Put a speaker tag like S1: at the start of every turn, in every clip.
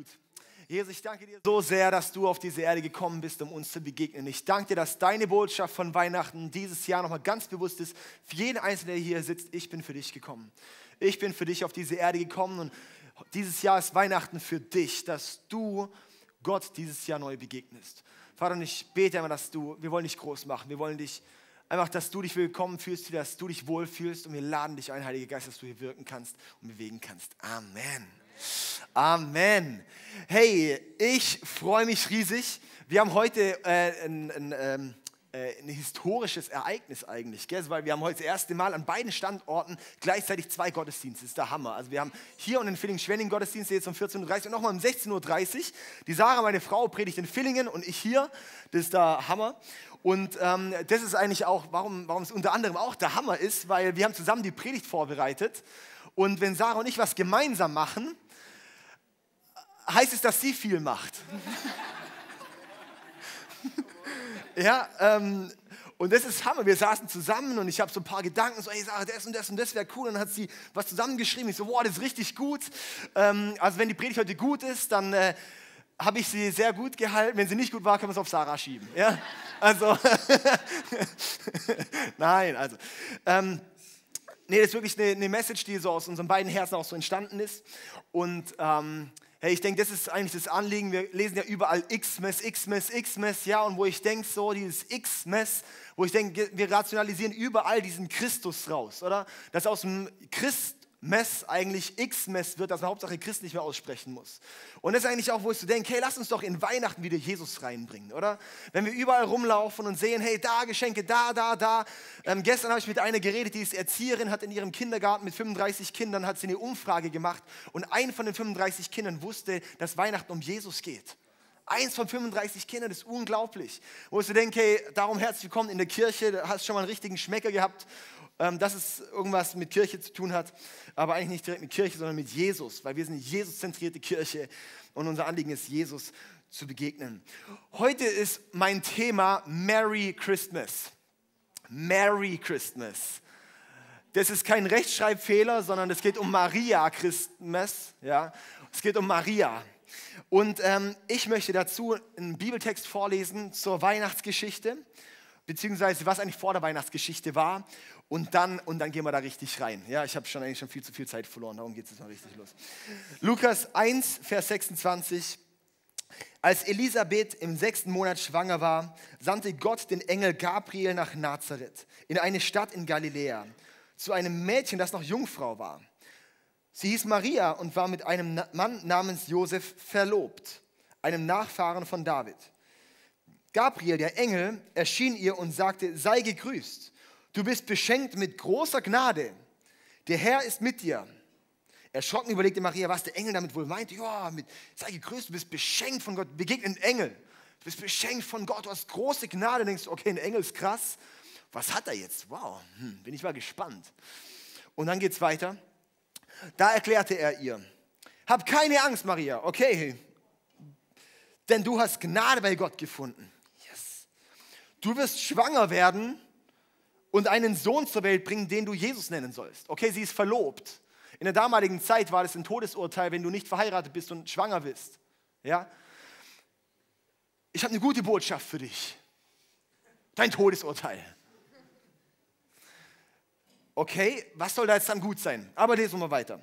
S1: gut. Jesus, ich danke dir so sehr, dass du auf diese Erde gekommen bist, um uns zu begegnen. Ich danke dir, dass deine Botschaft von Weihnachten dieses Jahr nochmal ganz bewusst ist. Für jeden Einzelnen, der hier sitzt, ich bin für dich gekommen. Ich bin für dich auf diese Erde gekommen und dieses Jahr ist Weihnachten für dich, dass du Gott dieses Jahr neu begegnest. Vater, und ich bete immer, dass du, wir wollen dich groß machen, wir wollen dich einfach, dass du dich willkommen fühlst, dass du dich wohlfühlst und wir laden dich ein, Heiliger Geist, dass du hier wirken kannst und bewegen kannst. Amen. Amen. Hey, ich freue mich riesig. Wir haben heute äh, ein, ein, ähm, äh, ein, historisches Ereignis eigentlich, gell? weil wir haben heute das erste Mal an beiden Standorten gleichzeitig zwei Gottesdienste. Das ist der Hammer. Also wir haben hier und in Villingen-Schwenning Gottesdienste jetzt um 14.30 Uhr und nochmal um 16.30 Uhr. Die Sarah, meine Frau, predigt in Villingen und ich hier. Das ist der Hammer. Und ähm, das ist eigentlich auch, warum, warum es unter anderem auch der Hammer ist, weil wir haben zusammen die Predigt vorbereitet. Und wenn Sarah und ich was gemeinsam machen, heißt es, dass sie viel macht. ja, ähm, und das ist Hammer. Wir saßen zusammen und ich habe so ein paar Gedanken, so, ey, Sarah, das und das und das wäre cool. Und dann hat sie was zusammengeschrieben. Ich so, wow, das ist richtig gut. Ähm, also wenn die Predigt heute gut ist, dann äh, habe ich sie sehr gut gehalten. Wenn sie nicht gut war, können wir es auf Sarah schieben. Ja? Also, nein, also. Ähm, nee, das ist wirklich eine, eine, Message, die so aus unseren beiden Herzen auch so entstanden ist. Und ähm, Hey, ich denke, das ist eigentlich das Anliegen. Wir lesen ja überall X-Mess, X-Mess, X-Mess, ja, und wo ich denke, so dieses X-Mess, wo ich denke, wir rationalisieren überall diesen Christus raus, oder? Dass aus dem Christ Mess eigentlich X-Mess wird, dass man Hauptsache Christ nicht mehr aussprechen muss. Und das ist eigentlich auch, wo ich so denke, hey, lass uns doch in Weihnachten wieder Jesus reinbringen, oder? Wenn wir überall rumlaufen und sehen, hey, da Geschenke, da, da, da. Ähm, gestern habe ich mit einer geredet, die ist Erzieherin, hat in ihrem Kindergarten mit 35 Kindern, hat sie eine Umfrage gemacht und ein von den 35 Kindern wusste, dass Weihnachten um Jesus geht. Eins von 35 Kindern, das ist unglaublich. Wo ich so denke, hey, darum herzlich willkommen in der Kirche, du hast schon mal einen richtigen Schmecker gehabt ähm, dass es irgendwas mit Kirche zu tun hat, aber eigentlich nicht direkt mit Kirche, sondern mit Jesus, weil wir sind eine Jesus-zentrierte Kirche und unser Anliegen ist, Jesus zu begegnen. Heute ist mein Thema Merry Christmas. Merry Christmas. Das ist kein Rechtschreibfehler, sondern es geht um Maria Christmas. Ja? Es geht um Maria. Und ähm, ich möchte dazu einen Bibeltext vorlesen zur Weihnachtsgeschichte, beziehungsweise was eigentlich vor der Weihnachtsgeschichte war und dann, und dann gehen wir da richtig rein. Ja, ich habe schon eigentlich schon viel zu viel Zeit verloren, darum geht es jetzt mal richtig los. Lukas 1, Vers 26. Als Elisabeth im sechsten Monat schwanger war, sandte Gott den Engel Gabriel nach Nazareth, in eine Stadt in Galiläa, zu einem Mädchen, das noch Jungfrau war. Sie hieß Maria und war mit einem Mann namens Josef verlobt, einem Nachfahren von David. Gabriel, der Engel, erschien ihr und sagte, sei gegrüßt Du bist beschenkt mit großer Gnade. Der Herr ist mit dir. Erschrocken überlegte Maria, was der Engel damit wohl meinte. Ja, mit, sei gegrüßt, du bist beschenkt von Gott. Begegnen Engel. Du bist beschenkt von Gott, du hast große Gnade. Du denkst, okay, ein Engel ist krass. Was hat er jetzt? Wow, hm, bin ich mal gespannt. Und dann geht es weiter. Da erklärte er ihr, hab keine Angst, Maria, okay, denn du hast Gnade bei Gott gefunden. Yes. Du wirst schwanger werden und einen Sohn zur Welt bringen, den du Jesus nennen sollst. Okay, sie ist verlobt. In der damaligen Zeit war das ein Todesurteil, wenn du nicht verheiratet bist und schwanger bist. Ja? Ich habe eine gute Botschaft für dich. Dein Todesurteil. Okay, was soll da jetzt dann gut sein? Aber lesen wir mal weiter.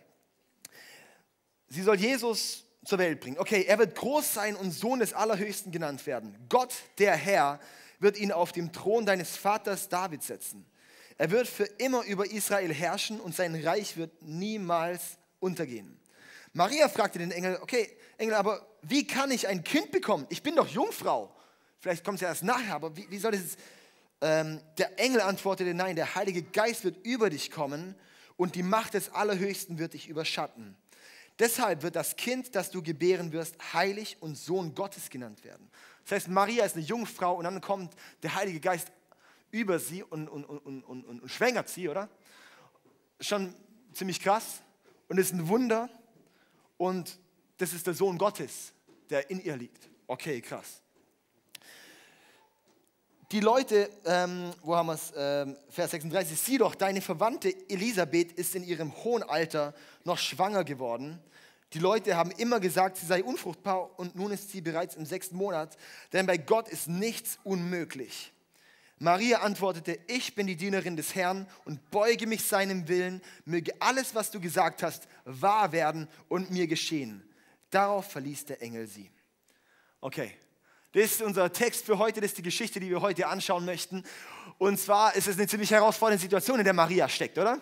S1: Sie soll Jesus zur Welt bringen. Okay, er wird groß sein und Sohn des Allerhöchsten genannt werden. Gott, der Herr, wird ihn auf dem Thron deines Vaters David setzen. Er wird für immer über Israel herrschen und sein Reich wird niemals untergehen. Maria fragte den Engel, okay, Engel, aber wie kann ich ein Kind bekommen? Ich bin doch Jungfrau. Vielleicht kommt es ja erst nachher, aber wie, wie soll das? Ähm, der Engel antwortete, nein, der Heilige Geist wird über dich kommen und die Macht des Allerhöchsten wird dich überschatten. Deshalb wird das Kind, das du gebären wirst, heilig und Sohn Gottes genannt werden. Das heißt, Maria ist eine Jungfrau und dann kommt der Heilige Geist über sie und, und, und, und, und schwängert sie, oder? Schon ziemlich krass und ist ein Wunder und das ist der Sohn Gottes, der in ihr liegt. Okay, krass. Die Leute, ähm, wo haben wir es, ähm, Vers 36, sieh doch, deine Verwandte Elisabeth ist in ihrem hohen Alter noch schwanger geworden. Die Leute haben immer gesagt, sie sei unfruchtbar und nun ist sie bereits im sechsten Monat, denn bei Gott ist nichts unmöglich. Maria antwortete, ich bin die Dienerin des Herrn und beuge mich seinem Willen, möge alles, was du gesagt hast, wahr werden und mir geschehen. Darauf verließ der Engel sie. Okay, das ist unser Text für heute, das ist die Geschichte, die wir heute anschauen möchten. Und zwar ist es eine ziemlich herausfordernde Situation, in der Maria steckt, oder?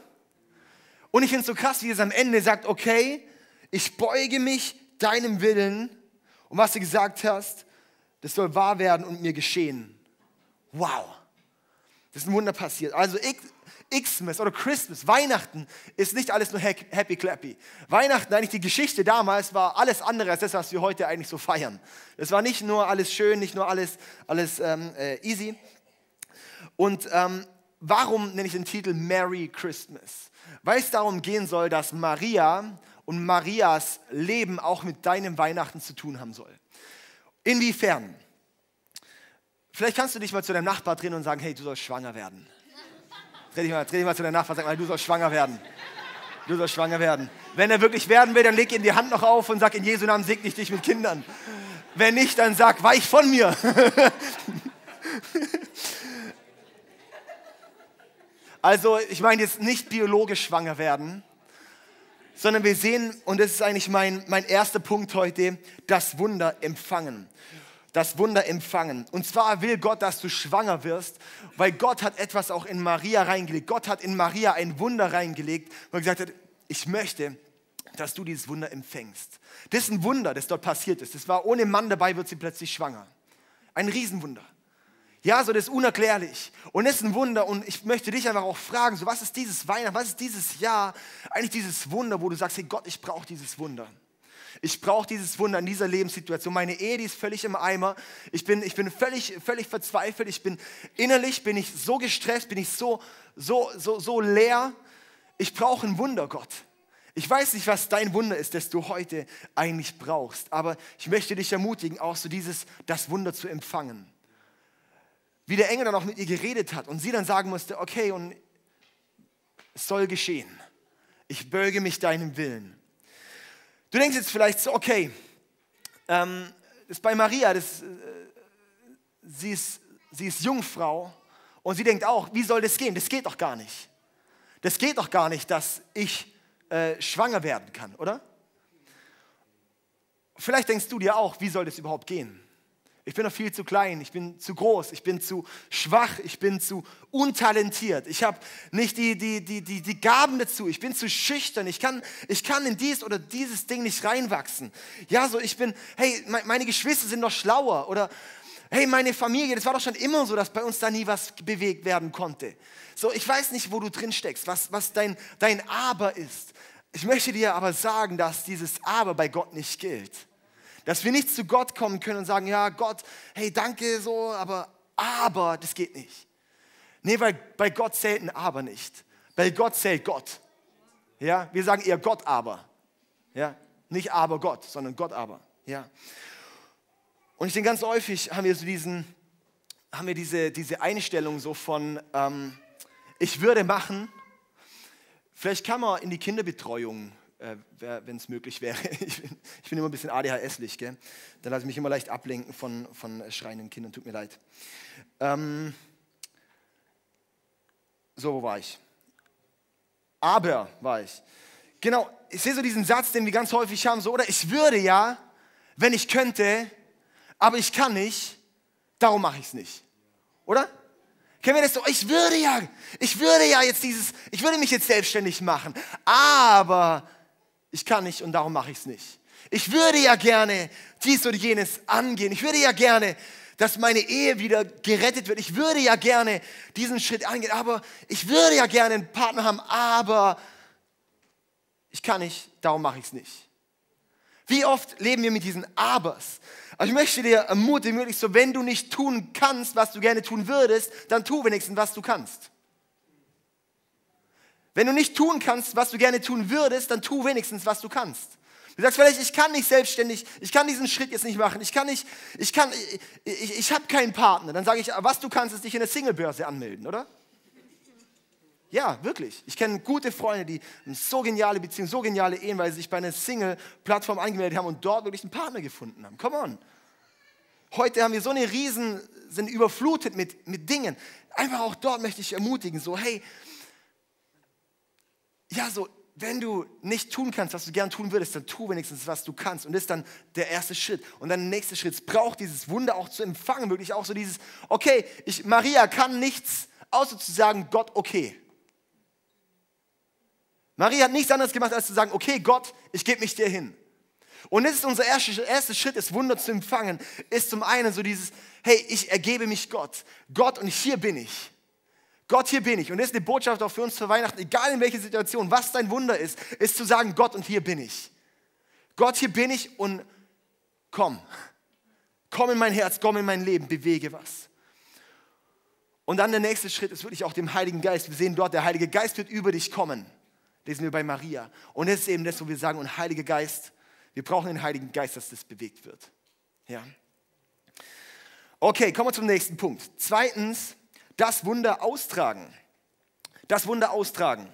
S1: Und ich finde es so krass, wie es am Ende sagt, okay, ich beuge mich deinem Willen und was du gesagt hast, das soll wahr werden und mir geschehen. Wow, das ist ein Wunder passiert. Also Xmas oder Christmas, Weihnachten ist nicht alles nur happy clappy. Weihnachten, eigentlich die Geschichte damals war alles andere als das, was wir heute eigentlich so feiern. Es war nicht nur alles schön, nicht nur alles, alles ähm, äh, easy. Und ähm, warum nenne ich den Titel Merry Christmas? Weil es darum gehen soll, dass Maria und Marias Leben auch mit deinem Weihnachten zu tun haben soll. Inwiefern? Vielleicht kannst du dich mal zu deinem Nachbar drehen und sagen, hey, du sollst schwanger werden. Dreh dich mal, dreh dich mal zu deinem Nachbar und sag mal, du sollst schwanger werden. Du sollst schwanger werden. Wenn er wirklich werden will, dann leg ihm die Hand noch auf und sag, in Jesu Namen segne ich dich mit Kindern. Wenn nicht, dann sag, weich von mir. also, ich meine jetzt nicht biologisch schwanger werden, sondern wir sehen, und das ist eigentlich mein, mein erster Punkt heute, das Wunder empfangen. Das Wunder empfangen. Und zwar will Gott, dass du schwanger wirst, weil Gott hat etwas auch in Maria reingelegt. Gott hat in Maria ein Wunder reingelegt, wo er gesagt hat, ich möchte, dass du dieses Wunder empfängst. Das ist ein Wunder, das dort passiert ist. Das war ohne Mann dabei, wird sie plötzlich schwanger. Ein Riesenwunder. Ja, so das ist unerklärlich. Und das ist ein Wunder. Und ich möchte dich einfach auch fragen, so was ist dieses Weihnachten, was ist dieses Jahr, eigentlich dieses Wunder, wo du sagst, hey Gott, ich brauche dieses Wunder. Ich brauche dieses Wunder in dieser Lebenssituation. Meine Ehe, die ist völlig im Eimer. Ich bin, ich bin völlig, völlig verzweifelt. Ich bin innerlich, bin ich so gestresst, bin ich so, so, so, so leer. Ich brauche ein Wunder, Gott. Ich weiß nicht, was dein Wunder ist, das du heute eigentlich brauchst, aber ich möchte dich ermutigen, auch so dieses, das Wunder zu empfangen wie der Engel dann auch mit ihr geredet hat und sie dann sagen musste, okay, und es soll geschehen. Ich beuge mich deinem Willen. Du denkst jetzt vielleicht so, okay, ähm, das ist bei Maria, das, äh, sie, ist, sie ist Jungfrau und sie denkt auch, wie soll das gehen? Das geht doch gar nicht. Das geht doch gar nicht, dass ich äh, schwanger werden kann, oder? Vielleicht denkst du dir auch, wie soll das überhaupt gehen? Ich bin noch viel zu klein, ich bin zu groß, ich bin zu schwach, ich bin zu untalentiert. Ich habe nicht die, die, die, die, die Gaben dazu, ich bin zu schüchtern, ich kann, ich kann in dies oder dieses Ding nicht reinwachsen. Ja, so ich bin, hey, meine Geschwister sind noch schlauer oder hey, meine Familie, das war doch schon immer so, dass bei uns da nie was bewegt werden konnte. So, ich weiß nicht, wo du drin steckst, was, was dein, dein Aber ist. Ich möchte dir aber sagen, dass dieses Aber bei Gott nicht gilt. Dass wir nicht zu Gott kommen können und sagen, ja Gott, hey danke so, aber, aber, das geht nicht. Nee, weil bei Gott zählt ein Aber nicht. Bei Gott zählt Gott. Ja, wir sagen eher Gott aber. Ja, nicht aber Gott, sondern Gott aber. Ja. Und ich denke, ganz häufig haben wir so diesen, haben wir diese, diese Einstellung so von, ähm, ich würde machen, vielleicht kann man in die Kinderbetreuung äh, wenn es möglich wäre. Ich bin, ich bin, immer ein bisschen ADHSlich, gell? da lasse ich mich immer leicht ablenken von, von schreienden Kindern, tut mir leid. Ähm, so, wo war ich? Aber war ich. Genau, ich sehe so diesen Satz, den wir ganz häufig haben, so, oder ich würde ja, wenn ich könnte, aber ich kann nicht, darum mache ich es nicht. Oder? Kennen wir das so? Ich würde ja, ich würde ja jetzt dieses, ich würde mich jetzt selbstständig machen, aber ich kann nicht und darum mache ich es nicht. Ich würde ja gerne dies oder jenes angehen. Ich würde ja gerne, dass meine Ehe wieder gerettet wird. Ich würde ja gerne diesen Schritt angehen, aber ich würde ja gerne einen Partner haben, aber ich kann nicht, darum mache ich es nicht. Wie oft leben wir mit diesen Abers? Aber ich möchte dir ermutigen, wirklich so, wenn du nicht tun kannst, was du gerne tun würdest, dann tu wenigstens, was du kannst. Wenn du nicht tun kannst, was du gerne tun würdest, dann tu wenigstens, was du kannst. Du sagst vielleicht, ich kann nicht selbstständig, ich kann diesen Schritt jetzt nicht machen, ich kann nicht, ich kann, ich, ich, ich habe keinen Partner. Dann sage ich, was du kannst, ist dich in der Singlebörse anmelden, oder? Ja, wirklich. Ich kenne gute Freunde, die so geniale Beziehungen, so geniale Ehen, weil sie sich bei einer Single-Plattform angemeldet haben und dort wirklich einen Partner gefunden haben. Come on. Heute haben wir so eine Riesen, sind überflutet mit, mit Dingen. Einfach auch dort möchte ich ermutigen, so hey, ja, so, wenn du nicht tun kannst, was du gern tun würdest, dann tu wenigstens, was du kannst. Und das ist dann der erste Schritt. Und dann der nächste Schritt. Es braucht dieses Wunder auch zu empfangen, wirklich auch so dieses, okay, ich, Maria kann nichts, außer zu sagen, Gott, okay. Maria hat nichts anderes gemacht, als zu sagen, okay, Gott, ich gebe mich dir hin. Und das ist unser erster, erster Schritt, das Wunder zu empfangen, ist zum einen so dieses, hey, ich ergebe mich Gott. Gott und hier bin ich. Gott, hier bin ich. Und das ist eine Botschaft auch für uns für Weihnachten, egal in welcher Situation, was dein Wunder ist, ist zu sagen, Gott, und hier bin ich. Gott, hier bin ich und komm. Komm in mein Herz, komm in mein Leben, bewege was. Und dann der nächste Schritt ist wirklich auch dem Heiligen Geist. Wir sehen dort, der Heilige Geist wird über dich kommen. Lesen wir bei Maria. Und das ist eben das, wo wir sagen, und Heiliger Geist, wir brauchen den Heiligen Geist, dass das bewegt wird. Ja. Okay, kommen wir zum nächsten Punkt. Zweitens, das Wunder austragen. Das Wunder austragen.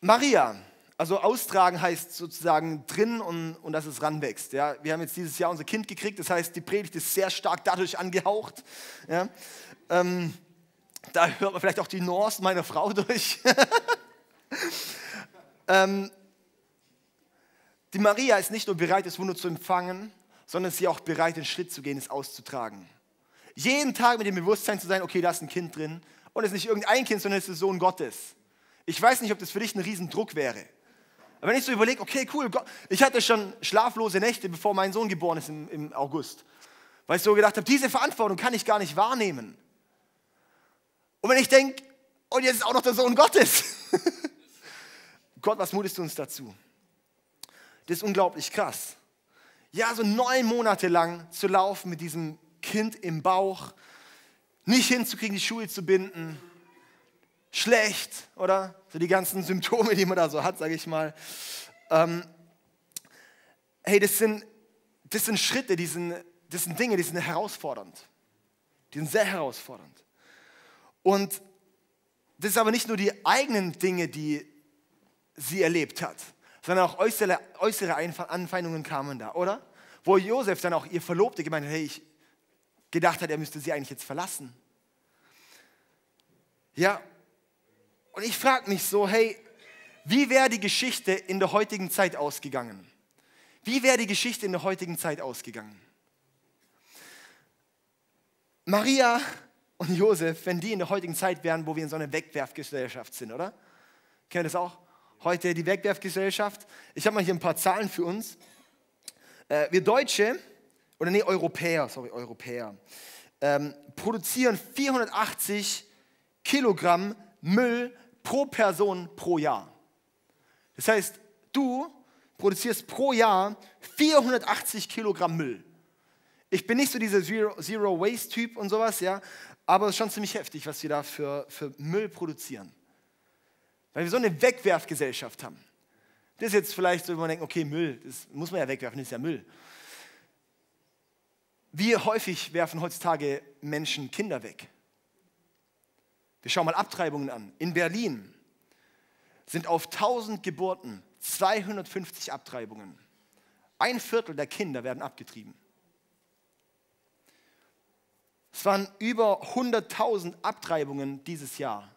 S1: Maria, also austragen heißt sozusagen drin und, und dass es ranwächst. Ja? Wir haben jetzt dieses Jahr unser Kind gekriegt, das heißt, die Predigt ist sehr stark dadurch angehaucht. Ja? Ähm, da hört man vielleicht auch die Norse meiner Frau durch. ähm, die Maria ist nicht nur bereit, das Wunder zu empfangen, sondern sie auch bereit, den Schritt zu gehen, es auszutragen. Jeden Tag mit dem Bewusstsein zu sein, okay, da ist ein Kind drin. Und es ist nicht irgendein Kind, sondern es ist der Sohn Gottes. Ich weiß nicht, ob das für dich ein Riesendruck wäre. Aber wenn ich so überlege, okay, cool, ich hatte schon schlaflose Nächte, bevor mein Sohn geboren ist im, im August. Weil ich so gedacht habe, diese Verantwortung kann ich gar nicht wahrnehmen. Und wenn ich denke, und jetzt ist auch noch der Sohn Gottes. Gott, was mutest du uns dazu? Das ist unglaublich krass. Ja, so neun Monate lang zu laufen mit diesem Kind im Bauch, nicht hinzukriegen, die Schuhe zu binden, schlecht, oder? So die ganzen Symptome, die man da so hat, sage ich mal. Ähm, hey, das sind, das sind Schritte, die sind, das sind Dinge, die sind herausfordernd. Die sind sehr herausfordernd. Und das ist aber nicht nur die eigenen Dinge, die sie erlebt hat, sondern auch äußere, äußere Anfeindungen kamen da, oder? Wo Josef dann auch ihr Verlobte gemeint hat, hey, ich, gedacht hat, er müsste sie eigentlich jetzt verlassen. Ja, und ich frage mich so, hey, wie wäre die Geschichte in der heutigen Zeit ausgegangen? Wie wäre die Geschichte in der heutigen Zeit ausgegangen? Maria und Josef, wenn die in der heutigen Zeit wären, wo wir in so einer Wegwerfgesellschaft sind, oder? Kennt ihr das auch? Heute die Wegwerfgesellschaft. Ich habe mal hier ein paar Zahlen für uns. Äh, wir Deutsche, oder nee, Europäer, sorry, Europäer, ähm, produzieren 480 Kilogramm Müll pro Person pro Jahr. Das heißt, du produzierst pro Jahr 480 Kilogramm Müll. Ich bin nicht so dieser Zero-Waste-Typ und sowas, ja, aber es ist schon ziemlich heftig, was wir da für, für Müll produzieren. Weil wir so eine Wegwerfgesellschaft haben. Das ist jetzt vielleicht so, wenn man denkt, okay, Müll, das muss man ja wegwerfen, das ist ja Müll. Wie häufig werfen heutzutage Menschen Kinder weg? Wir schauen mal Abtreibungen an. In Berlin sind auf 1000 Geburten 250 Abtreibungen. Ein Viertel der Kinder werden abgetrieben. Es waren über 100.000 Abtreibungen dieses Jahr.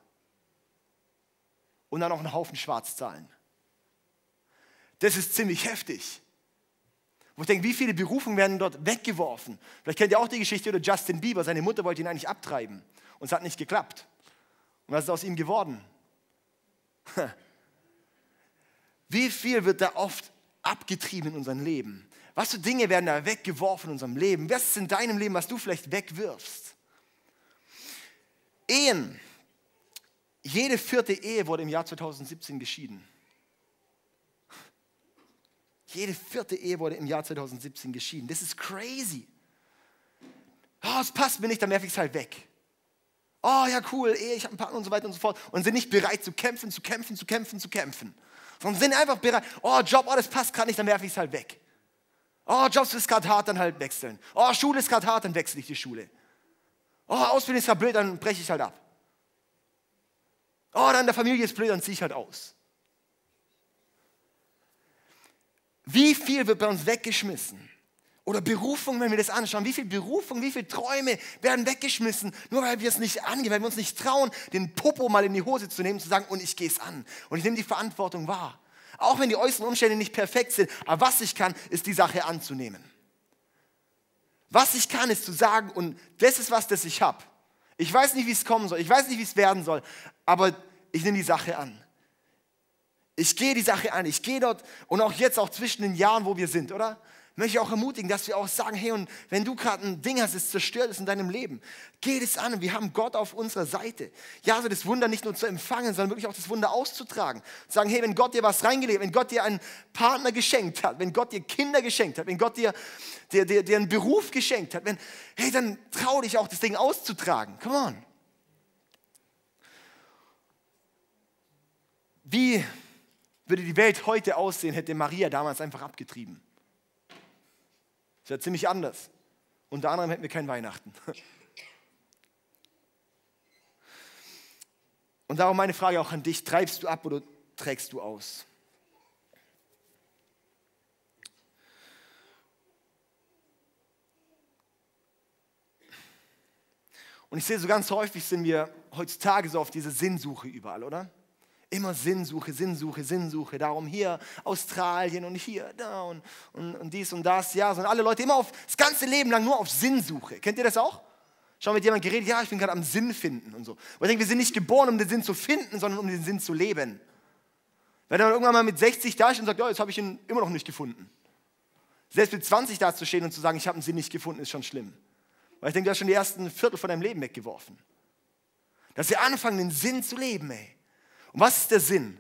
S1: Und dann noch ein Haufen Schwarzzahlen. Das ist ziemlich heftig. Wo ich denke, wie viele Berufungen werden dort weggeworfen? Vielleicht kennt ihr auch die Geschichte über Justin Bieber. Seine Mutter wollte ihn eigentlich abtreiben und es hat nicht geklappt. Und was ist aus ihm geworden? Wie viel wird da oft abgetrieben in unserem Leben? Was für Dinge werden da weggeworfen in unserem Leben? Was ist in deinem Leben, was du vielleicht wegwirfst? Ehen. Jede vierte Ehe wurde im Jahr 2017 geschieden. Jede vierte Ehe wurde im Jahr 2017 geschieden. Das ist crazy. Oh, es passt mir nicht, dann werfe ich es halt weg. Oh ja, cool, Ehe, ich habe einen Partner und so weiter und so fort. Und sind nicht bereit zu kämpfen, zu kämpfen, zu kämpfen, zu kämpfen. Sondern sind einfach bereit, oh Job, oh das passt gerade nicht, dann werfe ich es halt weg. Oh, Jobs ist gerade hart, dann halt wechseln. Oh, Schule ist gerade hart, dann wechsle ich die Schule. Oh, Ausbildung ist gerade blöd, dann breche ich halt ab. Oh, dann der Familie ist blöd, dann ziehe ich halt aus. Wie viel wird bei uns weggeschmissen? Oder Berufung, wenn wir das anschauen, wie viel Berufung, wie viele Träume werden weggeschmissen, nur weil wir es nicht angehen, weil wir uns nicht trauen, den Popo mal in die Hose zu nehmen, zu sagen, und ich gehe es an. Und ich nehme die Verantwortung wahr. Auch wenn die äußeren Umstände nicht perfekt sind, aber was ich kann, ist die Sache anzunehmen. Was ich kann, ist zu sagen, und das ist was, das ich habe. Ich weiß nicht, wie es kommen soll, ich weiß nicht, wie es werden soll, aber ich nehme die Sache an. Ich gehe die Sache an, ich gehe dort und auch jetzt, auch zwischen den Jahren, wo wir sind, oder? Möchte ich auch ermutigen, dass wir auch sagen, hey, und wenn du gerade ein Ding hast, das zerstört ist in deinem Leben, geh das an und wir haben Gott auf unserer Seite. Ja, so das Wunder nicht nur zu empfangen, sondern wirklich auch das Wunder auszutragen. Zu sagen, hey, wenn Gott dir was reingelegt, wenn Gott dir einen Partner geschenkt hat, wenn Gott dir Kinder geschenkt hat, wenn Gott dir, dir, dir, dir einen Beruf geschenkt hat, wenn, hey, dann trau dich auch, das Ding auszutragen. Come on. Wie würde die Welt heute aussehen, hätte Maria damals einfach abgetrieben? Das wäre ziemlich anders. Unter anderem hätten wir kein Weihnachten. Und darum meine Frage auch an dich, treibst du ab oder trägst du aus? Und ich sehe so ganz häufig sind wir heutzutage so auf diese Sinnsuche überall, oder? Immer Sinnsuche, Sinnsuche, Sinnsuche. Darum hier Australien und hier da und, und, und dies und das. Ja, sind alle Leute immer auf das ganze Leben lang nur auf Sinnsuche. Kennt ihr das auch? Schon mit jemandem geredet, ja, ich bin gerade am Sinn finden und so. Und ich denke, wir sind nicht geboren, um den Sinn zu finden, sondern um den Sinn zu leben. Wenn man irgendwann mal mit 60 da ist und sagt, ja, jetzt habe ich ihn immer noch nicht gefunden. Selbst mit 20 da zu stehen und zu sagen, ich habe einen Sinn nicht gefunden, ist schon schlimm. Weil ich denke, du hast schon die ersten Viertel von deinem Leben weggeworfen. Dass wir anfangen, den Sinn zu leben, ey. Und was ist der Sinn?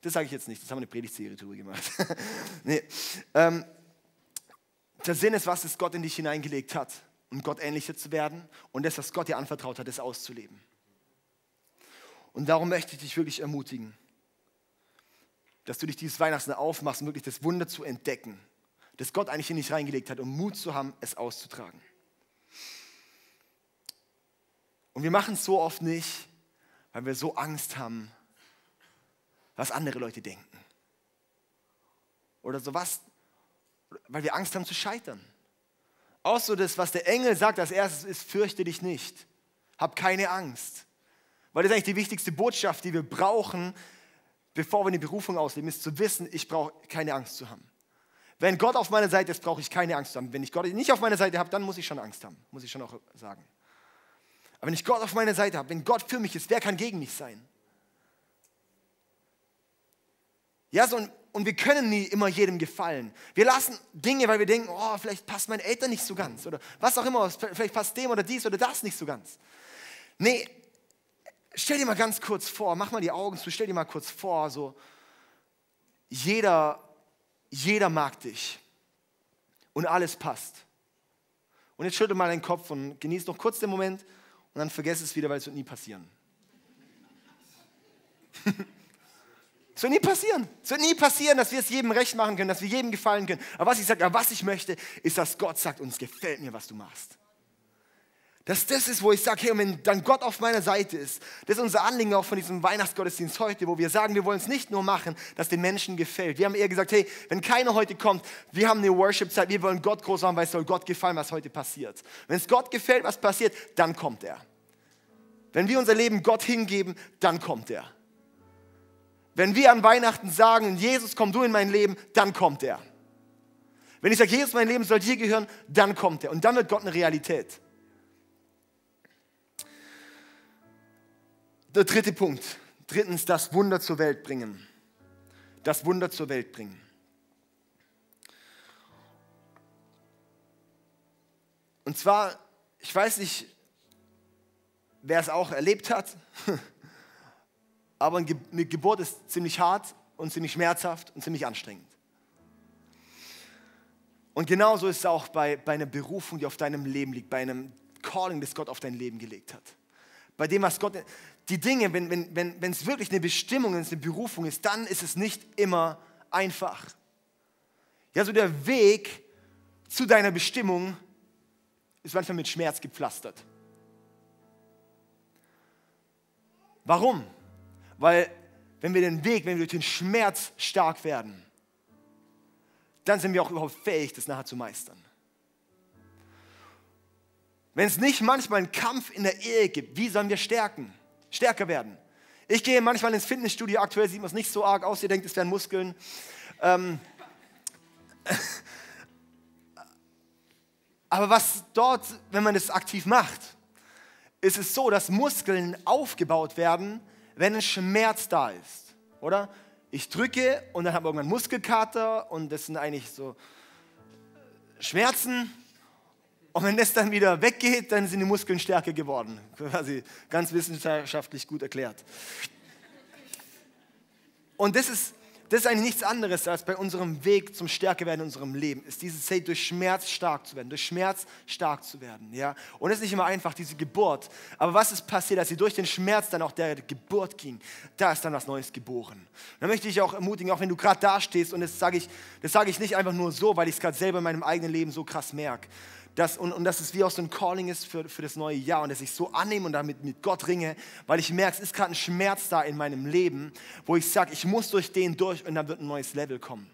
S1: Das sage ich jetzt nicht, das haben wir eine Predigtserie drüber gemacht. nee. ähm, der Sinn ist, was es Gott in dich hineingelegt hat, um Gott ähnlicher zu werden und das, was Gott dir anvertraut hat, das auszuleben. Und darum möchte ich dich wirklich ermutigen, dass du dich dieses Weihnachten aufmachst, um wirklich das Wunder zu entdecken, das Gott eigentlich in dich reingelegt hat, um Mut zu haben, es auszutragen. Und wir machen es so oft nicht, weil wir so Angst haben, was andere Leute denken. Oder sowas, weil wir Angst haben zu scheitern. Auch so das, was der Engel sagt als erstes ist, fürchte dich nicht. Hab keine Angst. Weil das ist eigentlich die wichtigste Botschaft, die wir brauchen, bevor wir eine Berufung ausleben, ist zu wissen, ich brauche keine Angst zu haben. Wenn Gott auf meiner Seite ist, brauche ich keine Angst zu haben. Wenn ich Gott nicht auf meiner Seite habe, dann muss ich schon Angst haben, muss ich schon auch sagen. Aber wenn ich Gott auf meiner Seite habe, wenn Gott für mich ist, wer kann gegen mich sein? Ja, so, und, und wir können nie immer jedem gefallen. Wir lassen Dinge, weil wir denken, oh, vielleicht passt meinen Eltern nicht so ganz oder was auch immer, vielleicht passt dem oder dies oder das nicht so ganz. Nee, stell dir mal ganz kurz vor, mach mal die Augen zu, stell dir mal kurz vor, so, jeder, jeder mag dich und alles passt. Und jetzt schüttel mal deinen Kopf und genieß noch kurz den Moment und dann vergess es wieder, weil es wird nie passieren. Es wird nie passieren. Es wird nie passieren, dass wir es jedem recht machen können, dass wir jedem gefallen können. Aber was ich sage, was ich möchte, ist, dass Gott sagt, uns gefällt mir, was du machst. Dass das ist, wo ich sage, hey, wenn dann Gott auf meiner Seite ist, das ist unser Anliegen auch von diesem Weihnachtsgottesdienst heute, wo wir sagen, wir wollen es nicht nur machen, dass den Menschen gefällt. Wir haben eher gesagt, hey, wenn keiner heute kommt, wir haben eine Worship-Zeit, wir wollen Gott groß machen, weil es soll Gott gefallen, was heute passiert. Wenn es Gott gefällt, was passiert, dann kommt er. Wenn wir unser Leben Gott hingeben, dann kommt er. Wenn wir an Weihnachten sagen, Jesus, komm du in mein Leben, dann kommt er. Wenn ich sage, Jesus, mein Leben soll dir gehören, dann kommt er. Und dann wird Gott eine Realität. Der dritte Punkt. Drittens, das Wunder zur Welt bringen. Das Wunder zur Welt bringen. Und zwar, ich weiß nicht, wer es auch erlebt hat, aber eine Geburt ist ziemlich hart und ziemlich schmerzhaft und ziemlich anstrengend. Und genauso ist es auch bei, bei einer Berufung, die auf deinem Leben liegt, bei einem Calling, das Gott auf dein Leben gelegt hat. Bei dem, was Gott, die Dinge, wenn, wenn, wenn, wenn es wirklich eine Bestimmung ist, eine Berufung ist, dann ist es nicht immer einfach. Ja, so der Weg zu deiner Bestimmung ist manchmal mit Schmerz gepflastert. Warum? Weil wenn wir den Weg, wenn wir durch den Schmerz stark werden, dann sind wir auch überhaupt fähig, das nachher zu meistern. Wenn es nicht manchmal einen Kampf in der Ehe gibt, wie sollen wir stärken, stärker werden? Ich gehe manchmal ins Fitnessstudio, aktuell sieht man es nicht so arg aus, ihr denkt, es wären Muskeln. Ähm Aber was dort, wenn man es aktiv macht, ist es so, dass Muskeln aufgebaut werden, wenn ein Schmerz da ist, oder? Ich drücke und dann habe ich irgendwann Muskelkater und das sind eigentlich so Schmerzen. Und wenn das dann wieder weggeht, dann sind die Muskeln stärker geworden. Quasi ganz wissenschaftlich gut erklärt. Und das ist, das ist eigentlich nichts anderes als bei unserem Weg zum Stärkewerden in unserem Leben, ist dieses, hey, durch Schmerz stark zu werden, durch Schmerz stark zu werden. Ja? Und es ist nicht immer einfach, diese Geburt. Aber was ist passiert, als sie durch den Schmerz dann auch der Geburt ging? Da ist dann was Neues geboren. Da möchte ich auch ermutigen, auch wenn du gerade da stehst, und das sage ich, das sage ich nicht einfach nur so, weil ich es gerade selber in meinem eigenen Leben so krass merke, dass, und, und dass es wie auch so ein Calling ist für, für das neue Jahr und dass ich so annehme und damit mit Gott ringe, weil ich merke, es ist gerade ein Schmerz da in meinem Leben, wo ich sage, ich muss durch den durch und dann wird ein neues Level kommen.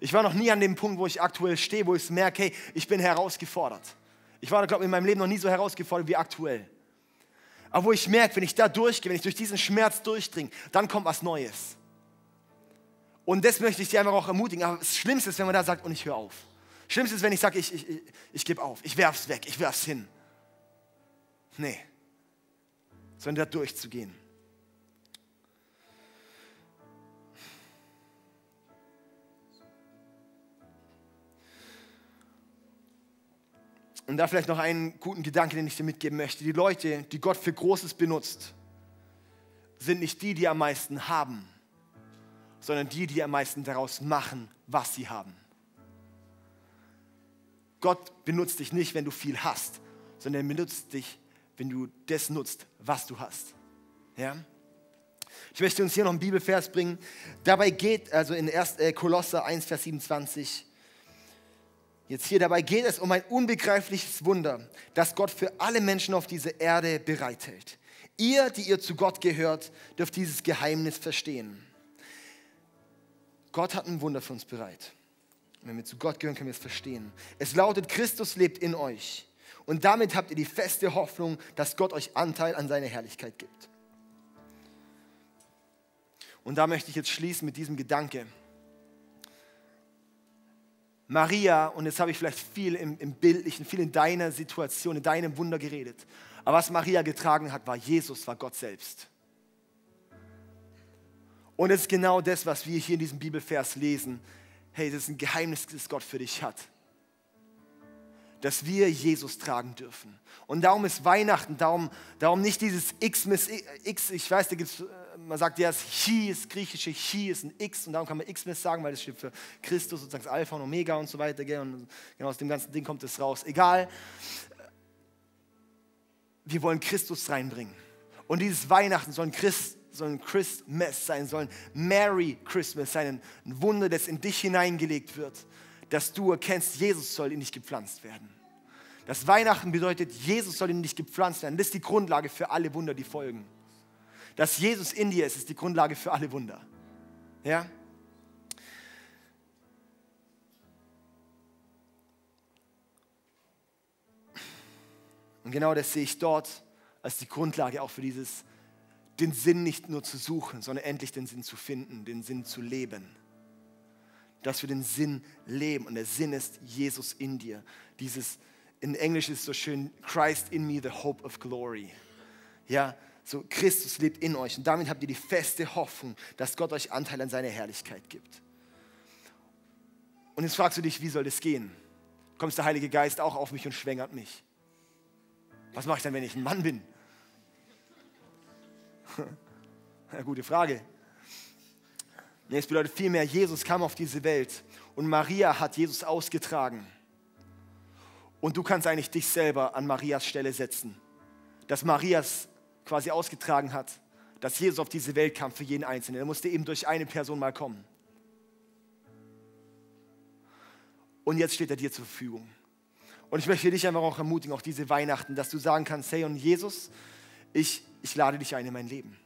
S1: Ich war noch nie an dem Punkt, wo ich aktuell stehe, wo ich merke, hey, ich bin herausgefordert. Ich war, glaube ich, in meinem Leben noch nie so herausgefordert wie aktuell. Aber wo ich merke, wenn ich da durchgehe, wenn ich durch diesen Schmerz durchdringe, dann kommt was Neues. Und das möchte ich dir einfach auch ermutigen. Aber das Schlimmste ist, wenn man da sagt, und ich höre auf. Schlimmste ist, wenn ich sage, ich, ich, ich, ich gebe auf, ich werfe es weg, ich werfe es hin. Nee, sondern da durchzugehen. Und da vielleicht noch einen guten Gedanke, den ich dir mitgeben möchte. Die Leute, die Gott für Großes benutzt, sind nicht die, die am meisten haben, sondern die, die am meisten daraus machen, was sie haben. Gott benutzt dich nicht, wenn du viel hast, sondern er benutzt dich, wenn du das nutzt, was du hast. Ja? Ich möchte uns hier noch einen Bibelvers bringen. Dabei geht, also in 1. Äh, Kolosser 1, Vers 27, jetzt hier, dabei geht es um ein unbegreifliches Wunder, das Gott für alle Menschen auf dieser Erde bereithält. Ihr, die ihr zu Gott gehört, dürft dieses Geheimnis verstehen. Gott hat ein Wunder für uns bereit. Wenn wir zu Gott gehören, können wir es verstehen. Es lautet, Christus lebt in euch. Und damit habt ihr die feste Hoffnung, dass Gott euch Anteil an seiner Herrlichkeit gibt. Und da möchte ich jetzt schließen mit diesem Gedanke. Maria, und jetzt habe ich vielleicht viel im, im Bildlichen, viel in deiner Situation, in deinem Wunder geredet. Aber was Maria getragen hat, war Jesus, war Gott selbst. Und es ist genau das, was wir hier in diesem Bibelvers lesen hey, das ist ein Geheimnis, das Gott für dich hat. Dass wir Jesus tragen dürfen. Und darum ist Weihnachten, darum, darum nicht dieses X, X ich weiß, da gibt's, man sagt ja, das Chi, das griechische Chi ist ein X und darum kann man Xmas sagen, weil das steht für Christus, sozusagen Alpha und Omega und so weiter. Gell? Und genau aus dem ganzen Ding kommt es raus. Egal. Wir wollen Christus reinbringen. Und dieses Weihnachten soll ein Christ, sollen Christmas sein, sollen Merry Christmas sein, ein Wunder, das in dich hineingelegt wird, dass du erkennst, Jesus soll in dich gepflanzt werden. Das Weihnachten bedeutet, Jesus soll in dich gepflanzt werden. Das ist die Grundlage für alle Wunder, die folgen. Dass Jesus in dir ist, ist die Grundlage für alle Wunder. Ja? Und genau das sehe ich dort als die Grundlage auch für dieses den Sinn nicht nur zu suchen, sondern endlich den Sinn zu finden, den Sinn zu leben. Dass wir den Sinn leben und der Sinn ist Jesus in dir. Dieses, in Englisch ist es so schön, Christ in me, the hope of glory. Ja, so Christus lebt in euch und damit habt ihr die feste Hoffnung, dass Gott euch Anteil an seiner Herrlichkeit gibt. Und jetzt fragst du dich, wie soll das gehen? Kommt der Heilige Geist auch auf mich und schwängert mich? Was mache ich dann, wenn ich ein Mann bin? Ja, gute Frage. Nee, es bedeutet vielmehr, Jesus kam auf diese Welt und Maria hat Jesus ausgetragen. Und du kannst eigentlich dich selber an Marias Stelle setzen. Dass Marias quasi ausgetragen hat, dass Jesus auf diese Welt kam für jeden Einzelnen. Er musste eben durch eine Person mal kommen. Und jetzt steht er dir zur Verfügung. Und ich möchte dich einfach auch ermutigen, auch diese Weihnachten, dass du sagen kannst, hey und Jesus, ich, ich lade dich ein in mein Leben.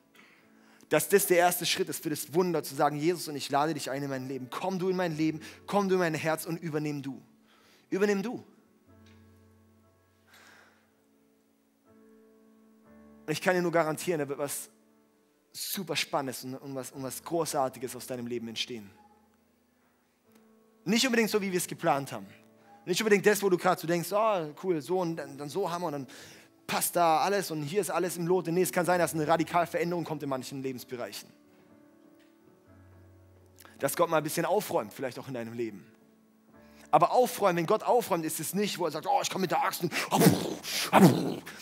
S1: Dass das der erste Schritt ist für das Wunder, zu sagen, Jesus, und ich lade dich ein in mein Leben. Komm du in mein Leben, komm du in mein Herz und übernimm du. Übernimm du. Und ich kann dir nur garantieren, da wird was super Spannendes und, und, was, und was Großartiges aus deinem Leben entstehen. Nicht unbedingt so, wie wir es geplant haben. Nicht unbedingt das, wo du gerade so denkst, oh, cool, so und dann, dann so haben wir und dann passt da alles und hier ist alles im Lot. Nee, es kann sein, dass eine radikale Veränderung kommt in manchen Lebensbereichen. Dass Gott mal ein bisschen aufräumt, vielleicht auch in deinem Leben. Aber aufräumen, wenn Gott aufräumt, ist es nicht, wo er sagt, oh, ich komme mit der Axt und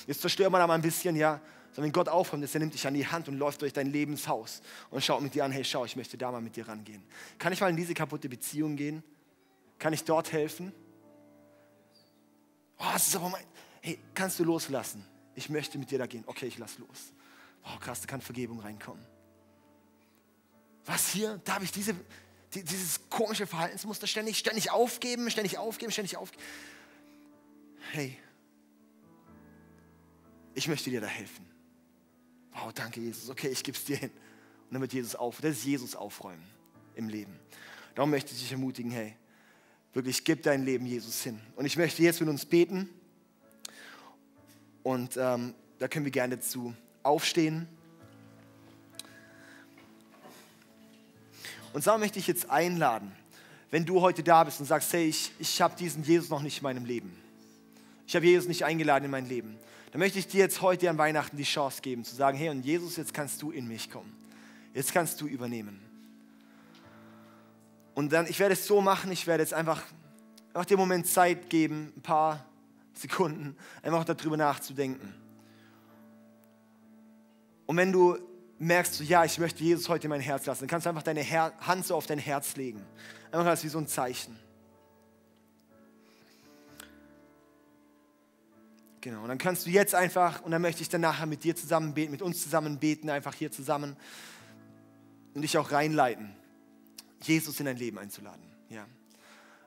S1: jetzt zerstört man da mal ein bisschen, ja. Sondern wenn Gott aufräumt, ist, er nimmt dich an die Hand und läuft durch dein Lebenshaus und schaut mit dir an, hey, schau, ich möchte da mal mit dir rangehen. Kann ich mal in diese kaputte Beziehung gehen? Kann ich dort helfen? Oh, das ist aber mein, hey, kannst du loslassen? Ich möchte mit dir da gehen. Okay, ich lass los. Oh, krass, da kann Vergebung reinkommen. Was hier? Darf ich diese, die, dieses komische Verhaltensmuster ständig, ständig aufgeben, ständig aufgeben, ständig aufgeben. Hey, ich möchte dir da helfen. Wow, danke Jesus. Okay, ich gebe es dir hin. Und wird Jesus auf. Das ist Jesus aufräumen im Leben. Darum möchte ich dich ermutigen, hey, wirklich gib dein Leben Jesus hin. Und ich möchte jetzt mit uns beten. Und ähm, da können wir gerne dazu aufstehen. Und so möchte ich jetzt einladen, wenn du heute da bist und sagst, hey, ich, ich habe diesen Jesus noch nicht in meinem Leben. Ich habe Jesus nicht eingeladen in mein Leben. Dann möchte ich dir jetzt heute an Weihnachten die Chance geben, zu sagen, hey, und Jesus, jetzt kannst du in mich kommen. Jetzt kannst du übernehmen. Und dann, ich werde es so machen, ich werde jetzt einfach, einfach dir Moment Zeit geben, ein paar Sekunden, einfach darüber nachzudenken. Und wenn du merkst ja, ich möchte Jesus heute in mein Herz lassen, dann kannst du einfach deine Her Hand so auf dein Herz legen. Einfach als wie so ein Zeichen. Genau, und dann kannst du jetzt einfach, und dann möchte ich dann nachher mit dir zusammen beten, mit uns zusammen beten, einfach hier zusammen und dich auch reinleiten, Jesus in dein Leben einzuladen. Ja.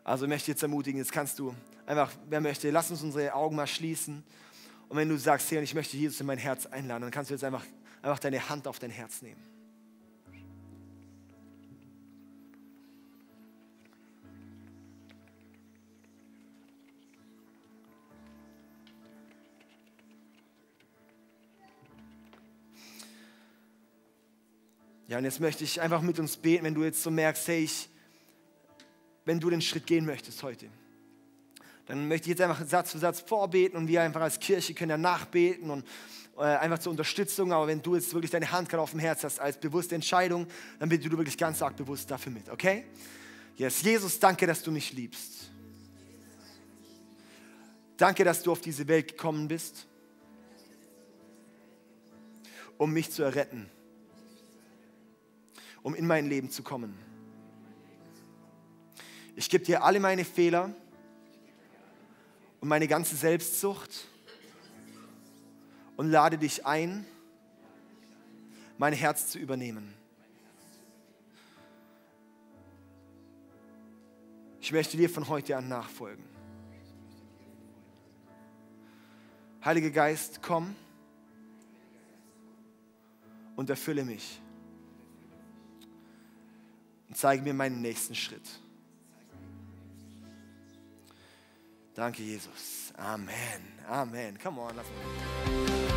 S1: Also möchte ich jetzt ermutigen, jetzt kannst du einfach, wer möchte, lass uns unsere Augen mal schließen. Und wenn du sagst, hey, ich möchte Jesus in mein Herz einladen, dann kannst du jetzt einfach einfach deine Hand auf dein Herz nehmen. Ja, und jetzt möchte ich einfach mit uns beten, wenn du jetzt so merkst, hey, ich, wenn du den Schritt gehen möchtest heute, dann möchte ich jetzt einfach Satz für Satz vorbeten und wir einfach als Kirche können ja nachbeten und äh, einfach zur Unterstützung, aber wenn du jetzt wirklich deine Hand gerade auf dem Herz hast als bewusste Entscheidung, dann bitte du wirklich ganz arg bewusst dafür mit, okay? Yes, Jesus, danke, dass du mich liebst. Danke, dass du auf diese Welt gekommen bist, um mich zu erretten, um in mein Leben zu kommen. Ich gebe dir alle meine Fehler und meine ganze Selbstsucht und lade dich ein, mein Herz zu übernehmen. Ich möchte dir von heute an nachfolgen. Heiliger Geist, komm und erfülle mich und zeige mir meinen nächsten Schritt. Danke, Jesus. Amen. Amen. Come on, lass mal.